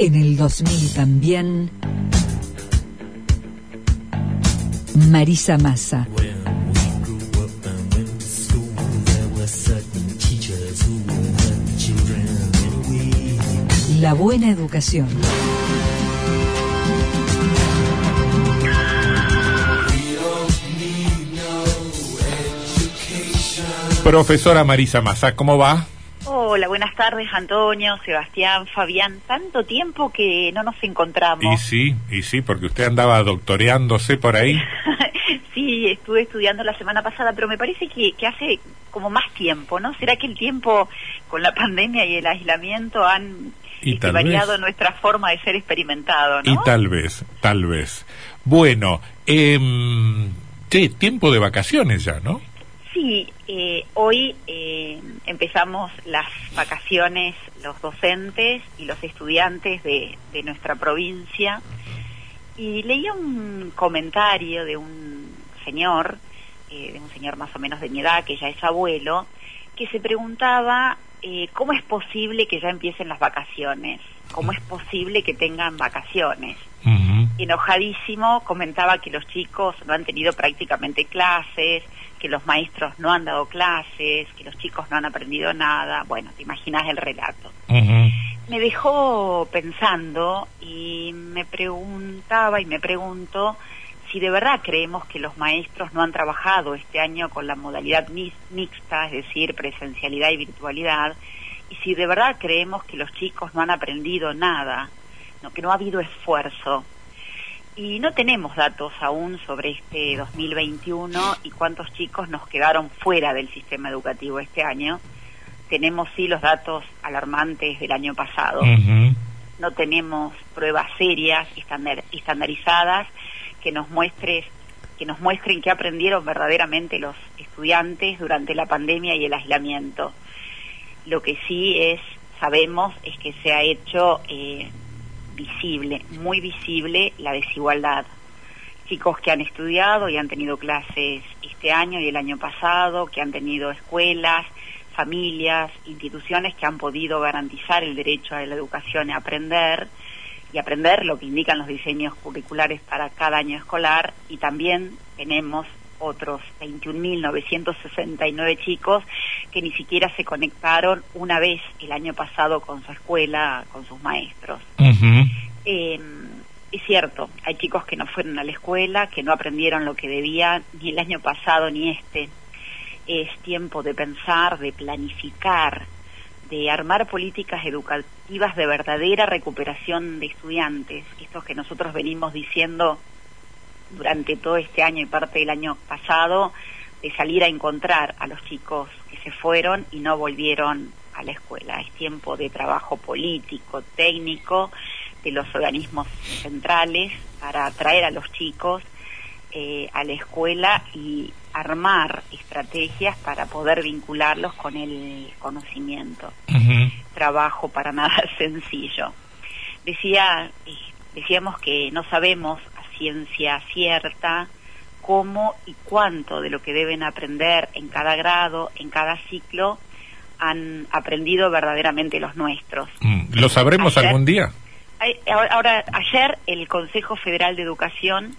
En el 2000 también, Marisa Massa. La buena educación. Profesora Marisa Massa, ¿cómo va? Hola, buenas tardes Antonio, Sebastián, Fabián. Tanto tiempo que no nos encontramos. Y sí, y sí, porque usted andaba doctoreándose por ahí. sí, estuve estudiando la semana pasada, pero me parece que, que hace como más tiempo, ¿no? ¿Será que el tiempo con la pandemia y el aislamiento han Y este, variado vez. nuestra forma de ser experimentado, ¿no? Y tal vez, tal vez. Bueno, eh, che, tiempo de vacaciones ya, ¿no? Sí, eh, hoy eh, empezamos las vacaciones los docentes y los estudiantes de, de nuestra provincia y leía un comentario de un señor, eh, de un señor más o menos de mi edad, que ya es abuelo, que se preguntaba eh, cómo es posible que ya empiecen las vacaciones, cómo es posible que tengan vacaciones enojadísimo, comentaba que los chicos no han tenido prácticamente clases, que los maestros no han dado clases, que los chicos no han aprendido nada. Bueno, te imaginas el relato. Me dejó pensando y me preguntaba y me pregunto si de verdad creemos que los maestros no han trabajado este año con la modalidad mixta, es decir, presencialidad y virtualidad, y si de verdad creemos que los chicos no han aprendido nada, no, que no ha habido esfuerzo. Y no tenemos datos aún sobre este 2021 y cuántos chicos nos quedaron fuera del sistema educativo este año. Tenemos sí los datos alarmantes del año pasado no tenemos pruebas serias y estandar- estandarizadas que nos muestres que nos muestren que aprendieron verdaderamente los estudiantes durante la pandemia y el aislamiento. Lo que sí es sabemos es que se ha hecho eh, visible, muy visible la desigualdad. Chicos que han estudiado y han tenido clases este año y el año pasado, que han tenido escuelas, familias, instituciones que han podido garantizar el derecho a la educación y aprender, y aprender lo que indican los diseños curriculares para cada año escolar, y también tenemos otros 21.969 chicos que ni siquiera se conectaron una vez el año pasado con su escuela, con sus maestros. Eh, es cierto, hay chicos que no fueron a la escuela, que no aprendieron lo que debían ni el año pasado ni este. Es tiempo de pensar, de planificar, de armar políticas educativas de verdadera recuperación de estudiantes, estos que nosotros venimos diciendo durante todo este año y parte del año pasado, de salir a encontrar a los chicos que se fueron y no volvieron a la escuela. Es tiempo de trabajo político, técnico, de los organismos centrales para atraer a los chicos eh, a la escuela y armar estrategias para poder vincularlos con el conocimiento. Trabajo para nada sencillo. Decía, eh, decíamos que no sabemos ciencia cierta cómo y cuánto de lo que deben aprender en cada grado, en cada ciclo, han aprendido verdaderamente los nuestros. Mm. ¿Lo sabremos Ayer- algún día? Ahora, ayer el Consejo Federal de Educación,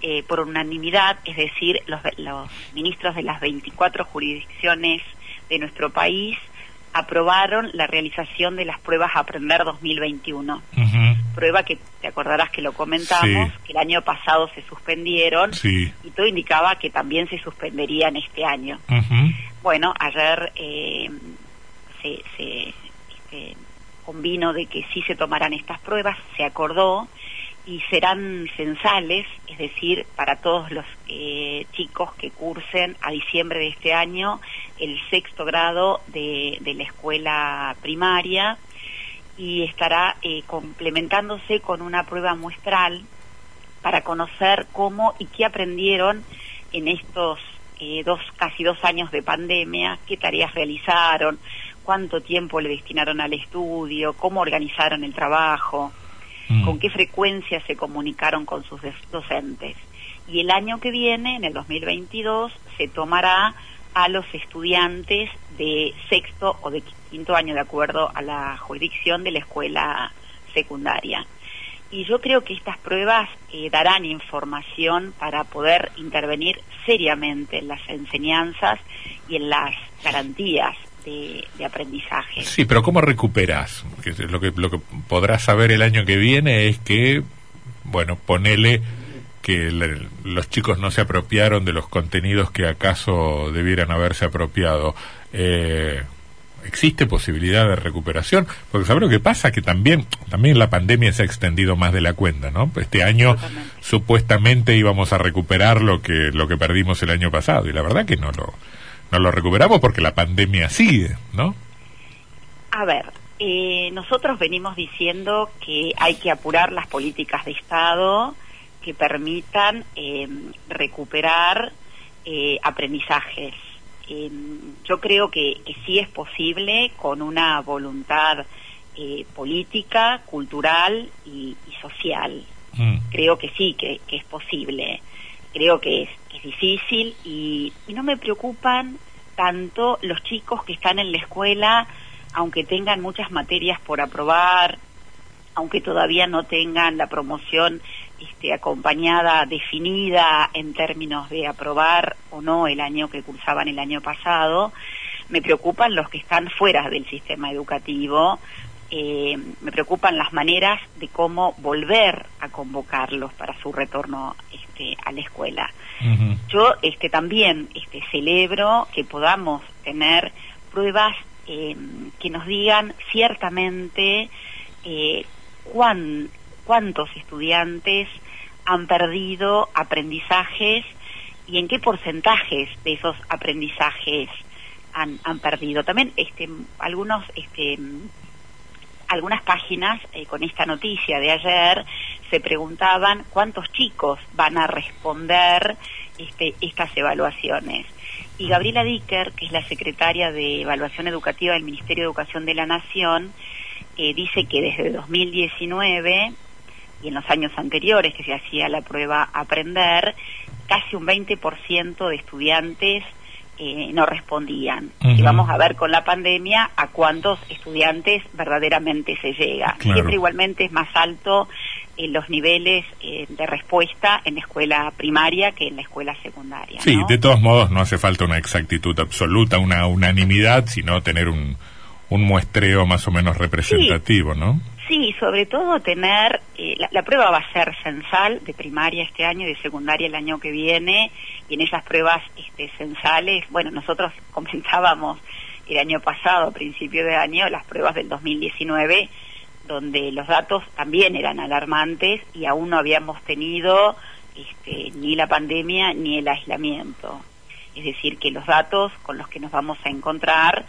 eh, por unanimidad, es decir, los, los ministros de las 24 jurisdicciones de nuestro país, aprobaron la realización de las pruebas Aprender 2021. Ujú. Prueba que te acordarás que lo comentamos, Sí. que el año pasado se suspendieron Sí. y todo indicaba que también se suspenderían este año. Bueno, ayer eh, se, se este, convino de que sí se tomarán estas pruebas, se acordó y serán censales, es decir, para todos los eh, chicos que cursen a diciembre de este año el sexto grado de, la escuela primaria y estará eh, complementándose con una prueba muestral para conocer cómo y qué aprendieron en estos eh, dos casi dos años de pandemia, qué tareas realizaron, cuánto tiempo le destinaron al estudio, cómo organizaron el trabajo, Mm. con qué frecuencia se comunicaron con sus docentes. Y el año que viene, en el 2022, se tomará a los estudiantes de sexto o de quinto año, de acuerdo a la jurisdicción de la escuela secundaria. Y yo creo que estas pruebas eh, darán información para poder intervenir seriamente en las enseñanzas y en las garantías de, de aprendizaje. Sí, pero ¿cómo recuperas? Que es lo que lo que podrás saber el año que viene es que, bueno, ponele que le- los chicos no se apropiaron de los contenidos que acaso debieran haberse apropiado. Eh, ¿Existe posibilidad de recuperación? Porque ¿sabes lo que pasa? Que también, también la pandemia se ha extendido más de la cuenta, ¿no? Este año supuestamente íbamos a recuperar lo que, lo que perdimos el año pasado y la verdad que no lo, no lo recuperamos porque la pandemia sigue, ¿no? A ver, eh, nosotros venimos diciendo que hay que apurar las políticas de Estado que permitan eh, recuperar eh, aprendizajes. Eh, yo creo que, que sí es posible con una voluntad eh, política, cultural y, y social. Mm. Creo que sí, que, que es posible. Creo que es, es difícil y, no me preocupan tanto los chicos que están en la escuela, aunque tengan muchas materias por aprobar, aunque todavía no tengan la promoción este, acompañada, definida en términos de aprobar o no el año que cursaban el año pasado, me preocupan los que están fuera del sistema educativo, eh, me preocupan las maneras de cómo volver a convocarlos para su retorno este, a la escuela. Yo este, también este, celebro que podamos tener pruebas eh, que nos digan ciertamente eh, cuán- cuántos estudiantes han perdido aprendizajes y en qué porcentajes de esos aprendizajes han, han perdido. También este, algunos este, algunas páginas eh, con esta noticia de ayer se preguntaban cuántos chicos van a responder este, estas evaluaciones. Y Gabriela Dicker, que es la secretaria de Evaluación Educativa del Ministerio de Educación de la Nación, eh, dice que desde 2019 y en los años anteriores que se hacía la prueba Aprender, casi un 20% de estudiantes eh, no respondían. Y vamos a ver con la pandemia a cuántos estudiantes verdaderamente se llega. Claro. Siempre igualmente es más alto en los niveles eh, de respuesta en la escuela primaria que en la escuela secundaria. Sí, ¿no? de todos modos no hace falta una exactitud absoluta, una unanimidad, sino tener un, un muestreo más o menos representativo, ¿no? Sí, sobre todo tener, eh, la, prueba va a ser censal de primaria este año y de secundaria el año que viene, y en esas pruebas este, censales, bueno, nosotros comenzábamos el año pasado, a principio de año, las pruebas del 2019, donde los datos también eran alarmantes y aún no habíamos tenido este, ni la pandemia ni el aislamiento. Es decir, que los datos con los que nos vamos a encontrar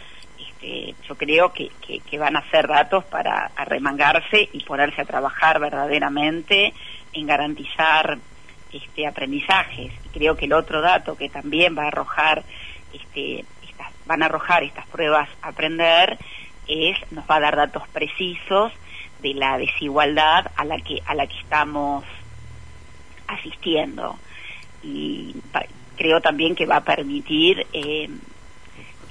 yo creo que, que, van a ser datos para arremangarse y ponerse a trabajar verdaderamente en garantizar este aprendizajes. Creo que el otro dato que también va a arrojar este, van a arrojar estas pruebas a aprender es nos va a dar datos precisos de la desigualdad a la que a la que estamos asistiendo y creo también que va a permitir eh,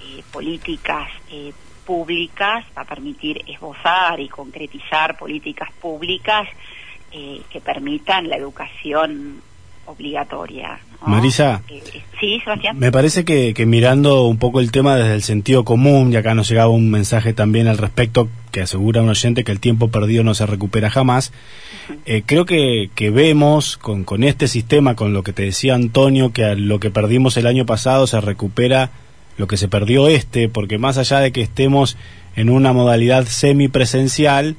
eh, políticas eh, públicas, va a permitir esbozar y concretizar políticas públicas eh, que permitan la educación obligatoria. ¿no? Marisa. Eh, eh, sí, Sebastián. Me parece que, que mirando un poco el tema desde el sentido común, y acá nos llegaba un mensaje también al respecto que asegura un oyente que el tiempo perdido no se recupera jamás, eh, creo que, que vemos con, con este sistema, con lo que te decía Antonio, que a lo que perdimos el año pasado se recupera lo que se perdió este, porque más allá de que estemos en una modalidad semipresencial,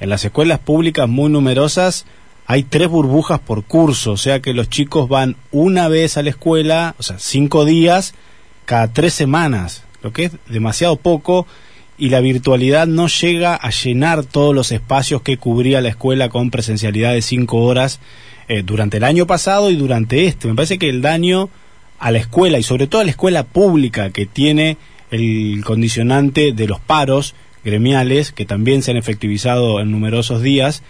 en las escuelas públicas muy numerosas hay tres burbujas por curso, o sea que los chicos van una vez a la escuela, o sea, cinco días cada tres semanas, lo que es demasiado poco y la virtualidad no llega a llenar todos los espacios que cubría la escuela con presencialidad de cinco horas eh, durante el año pasado y durante este. Me parece que el daño a la escuela y sobre todo a la escuela pública que tiene el condicionante de los paros gremiales que también se han efectivizado en numerosos días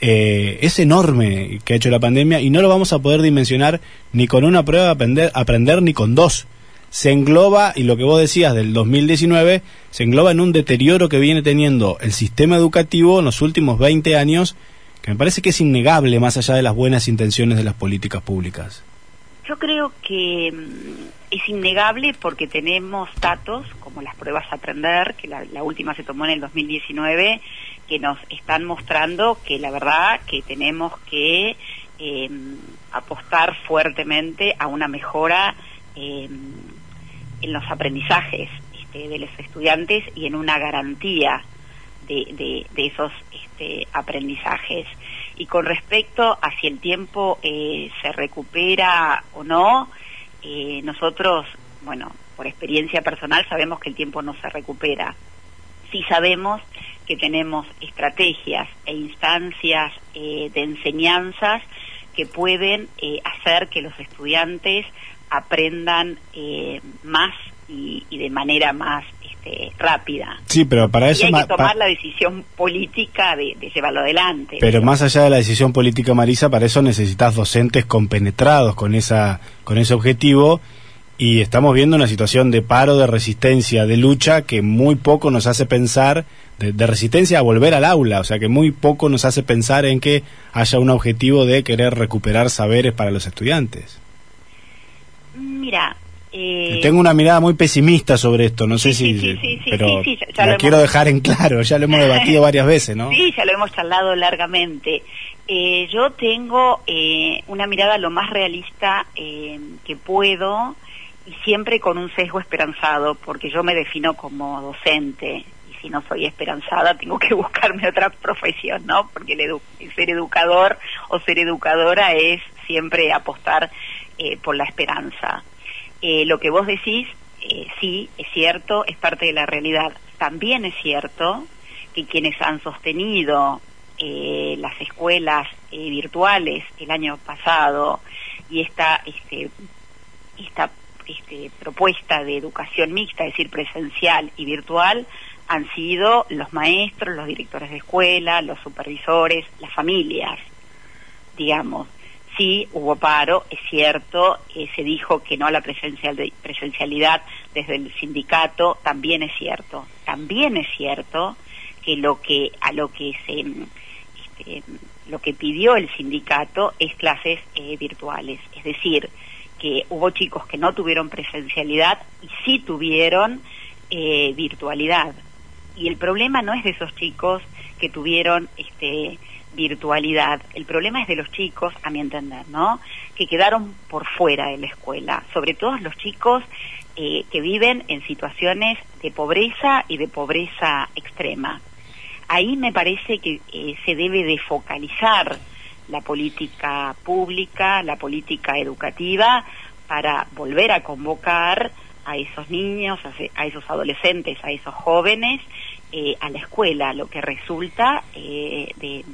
eh, es enorme que ha hecho la pandemia y no lo vamos a poder dimensionar ni con una prueba de aprender, aprender ni con dos se engloba, y lo que vos decías del 2019, se engloba en un deterioro que viene teniendo el sistema educativo en los últimos 20 años, que me parece que es innegable más allá de las buenas intenciones de las políticas públicas. Yo creo que mm, es innegable porque tenemos datos, como las pruebas a aprender, que la, última se tomó en el 2019, que nos están mostrando que la verdad que tenemos que eh, apostar fuertemente a una mejora eh, en los aprendizajes este, de los estudiantes y en una garantía de, de, esos este, aprendizajes. Y con respecto a si el tiempo eh, se recupera o no, eh, nosotros, bueno, por experiencia personal sabemos que el tiempo no se recupera. Sí sabemos que tenemos estrategias e instancias eh, de enseñanzas que pueden hacer que los estudiantes aprendan más y, de manera más este, rápida. Sí, pero para eso... hay que tomar la decisión política de, llevarlo adelante. Pero más allá de la decisión política, Marisa, para eso necesitas docentes compenetrados con, esa, con ese objetivo y estamos viendo una situación de paro, de resistencia, de lucha que muy poco nos hace pensar, de, de, resistencia a volver al aula, o sea que muy poco nos hace pensar en que haya un objetivo de querer recuperar saberes para los estudiantes. Mira, eh, tengo una mirada muy pesimista sobre esto, no sé si, pero la quiero dejar en claro, ya lo hemos debatido varias veces, ¿no? Sí, ya lo hemos charlado largamente. Eh, yo tengo eh, una mirada lo más realista que puedo y siempre con un sesgo esperanzado, porque yo me defino como docente y si no soy esperanzada tengo que buscarme otra profesión, ¿no? Porque el ser educador o ser educadora es siempre apostar eh, por la esperanza. Eh, lo que vos decís, eh, sí, es cierto, es parte de la realidad. También es cierto que quienes han sostenido las escuelas virtuales el año pasado y esta, este, esta este, propuesta de educación mixta, es decir, presencial y virtual, han sido los maestros, los directores de escuela, los supervisores, las familias, digamos sí hubo paro, es cierto, eh, se dijo que no a la presencialidad desde el sindicato, también es cierto. También es cierto que lo que a lo que se este, lo que pidió el sindicato es clases eh, virtuales, es decir, que hubo chicos que no tuvieron presencialidad y sí tuvieron eh, virtualidad. Y el problema no es de esos chicos que tuvieron este virtualidad. El problema es de los chicos, a mi entender, ¿no? Que quedaron por fuera de la escuela, sobre todo los chicos eh, que viven en situaciones de pobreza y de pobreza extrema. Ahí me parece que eh, se debe de focalizar la política pública, la política educativa, para volver a convocar a esos niños, a, esos adolescentes, a esos jóvenes eh, a la escuela, lo que resulta de,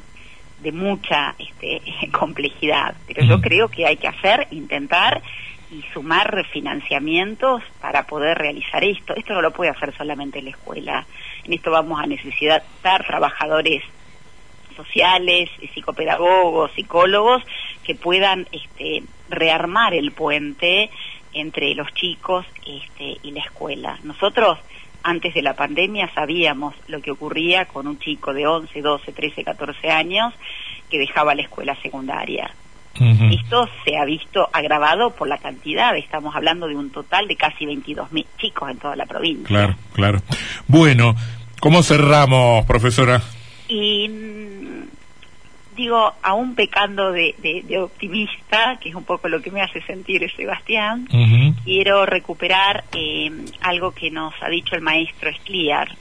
de mucha este, complejidad, pero yo creo que hay que hacer, intentar y sumar financiamientos para poder realizar esto. Esto no lo puede hacer solamente la escuela. En esto vamos a necesitar trabajadores sociales, psicopedagogos, psicólogos que puedan este, rearmar el puente entre los chicos este, y la escuela. Nosotros antes de la pandemia sabíamos lo que ocurría con un chico de 11, 12, 13, 14 años que dejaba la escuela secundaria. Esto se ha visto agravado por la cantidad, estamos hablando de un total de casi 22 mil chicos en toda la provincia. Claro, claro. Bueno, ¿cómo cerramos, profesora? Y digo, aún pecando de, optimista, que es un poco lo que me hace sentir Sebastián, quiero recuperar eh, algo que nos ha dicho el maestro Escliar.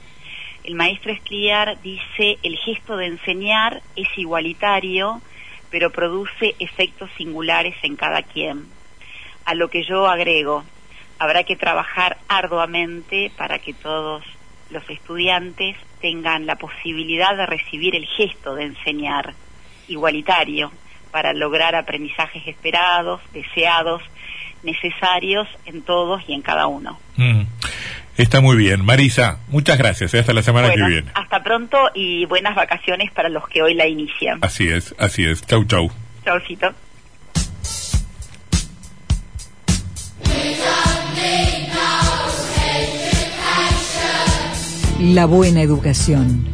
El maestro Escliar dice, el gesto de enseñar es igualitario, pero produce efectos singulares en cada quien. A lo que yo agrego, habrá que trabajar arduamente para que todos los estudiantes tengan la posibilidad de recibir el gesto de enseñar igualitario para lograr aprendizajes esperados, deseados, necesarios en todos y en cada uno. Mm. Está muy bien. Marisa, muchas gracias. ¿eh? Hasta la semana que viene. Hasta pronto y buenas vacaciones para los que hoy la inician. Así es, así es. Chau, chau. Chaucito. La buena educación.